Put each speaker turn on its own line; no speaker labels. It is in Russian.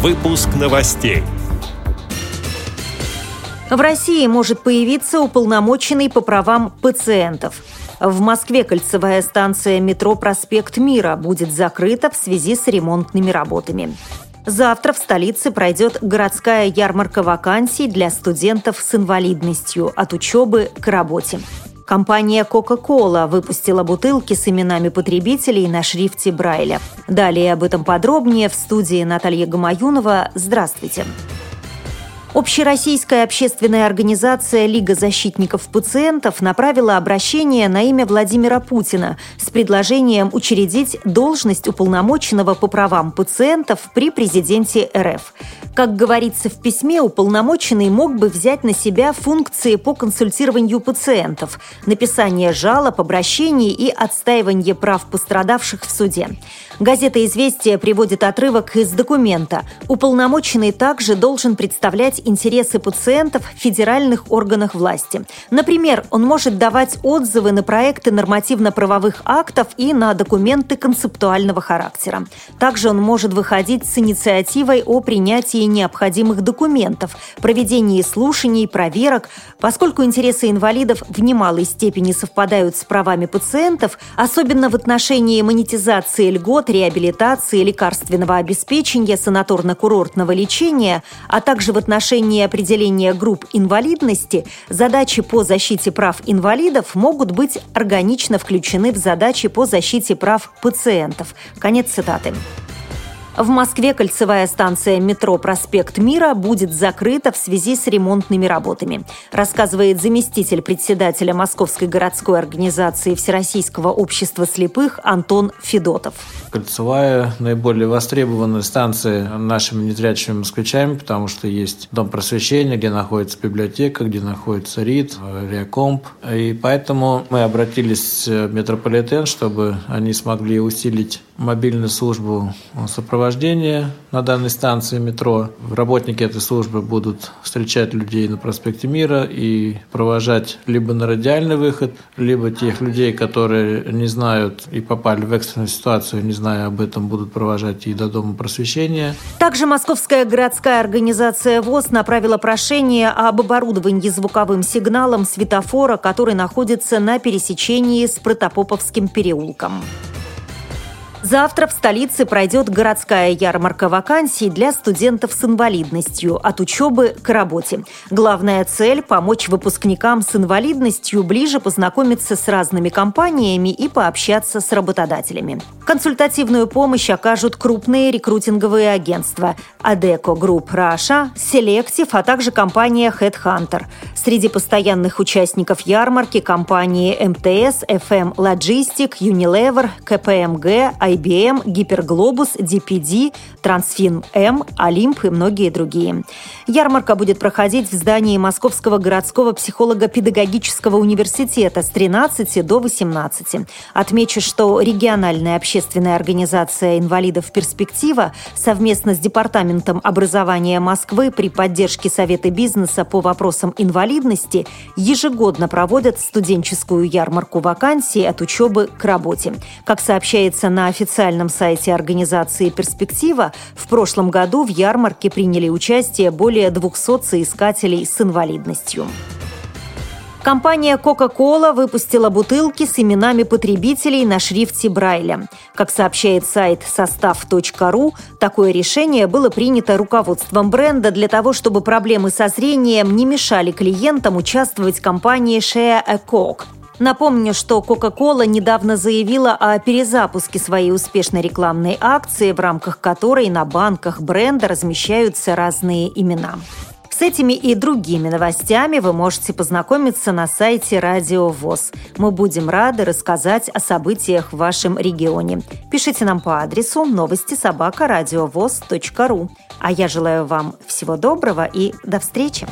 Выпуск новостей.
В России может появиться уполномоченный по правам пациентов. В Москве кольцевая станция метро «Проспект Мира» будет закрыта в связи с ремонтными работами. Завтра в столице пройдет городская ярмарка вакансий для студентов с инвалидностью от учебы к работе. Компания Coca-Cola выпустила бутылки с именами потребителей на шрифте Брайля. Далее об этом подробнее в студии Наталья Гамаюнова. Здравствуйте. Здравствуйте. Общероссийская общественная организация «Лига защитников пациентов» направила обращение на имя Владимира Путина с предложением учредить должность уполномоченного по правам пациентов при президенте РФ. Как говорится в письме, уполномоченный мог бы взять на себя функции по консультированию пациентов, написание жалоб, обращений и отстаивание прав пострадавших в суде. Газета «Известия» приводит отрывок из документа. Уполномоченный также должен представлять представлять интересы пациентов в федеральных органах власти. Например, он может давать отзывы на проекты нормативно-правовых актов и на документы концептуального характера. Также он может выходить с инициативой о принятии необходимых документов, проведении слушаний, проверок. Поскольку интересы инвалидов в немалой степени совпадают с правами пациентов, особенно в отношении монетизации льгот, реабилитации, лекарственного обеспечения, санаторно-курортного лечения, а также в отношении отношении определения групп инвалидности задачи по защите прав инвалидов могут быть органично включены в задачи по защите прав пациентов. Конец цитаты. В Москве кольцевая станция метро «Проспект Мира» будет закрыта в связи с ремонтными работами, рассказывает заместитель председателя Московской городской организации Всероссийского общества слепых Антон Федотов.
Кольцевая наиболее востребованная станция нашими незрячими москвичами, потому что есть дом просвещения, где находится библиотека, где находится РИД, Реакомп. И поэтому мы обратились в метрополитен, чтобы они смогли усилить мобильную службу сопровождения сопровождения на данной станции метро. Работники этой службы будут встречать людей на проспекте Мира и провожать либо на радиальный выход, либо тех людей, которые не знают и попали в экстренную ситуацию, не зная об этом, будут провожать и до Дома просвещения.
Также Московская городская организация ВОС направила прошение об оборудовании звуковым сигналом светофора, который находится на пересечении с Протопоповским переулком. Завтра в столице пройдет городская ярмарка вакансий для студентов с инвалидностью от учебы к работе. Главная цель – помочь выпускникам с инвалидностью ближе познакомиться с разными компаниями и пообщаться с работодателями. Консультативную помощь окажут крупные рекрутинговые агентства – Adecco Group Russia, Селектив, а также компания Headhunter. Среди постоянных участников ярмарки – компании МТС, FM Logistic, Unilever, КПМГ, IBM, Гиперглобус, DPD, Трансфин М, Олимп и многие другие. Ярмарка будет проходить в здании Московского городского психолого-педагогического университета с 13 до 18. Отмечу, что региональная общественная организация инвалидов «Перспектива» совместно с Департаментом образования Москвы при поддержке Совета бизнеса по вопросам инвалидности ежегодно проводят студенческую ярмарку вакансий от учебы к работе. Как сообщается на официальном сайте организации «Перспектива» в прошлом году в ярмарке приняли участие более 200 соискателей с инвалидностью. Компания Coca-Cola выпустила бутылки с именами потребителей на шрифте Брайля. Как сообщает сайт состав.ру, такое решение было принято руководством бренда для того, чтобы проблемы со зрением не мешали клиентам участвовать в кампании Share a Coke. Напомню, что Coca-Cola недавно заявила о перезапуске своей успешной рекламной акции, в рамках которой на банках бренда размещаются разные имена. С этими и другими новостями вы можете познакомиться на сайте Радио ВОЗ. Мы будем рады рассказать о событиях в вашем регионе. Пишите нам по адресу новости собака. А я желаю вам всего доброго и до встречи!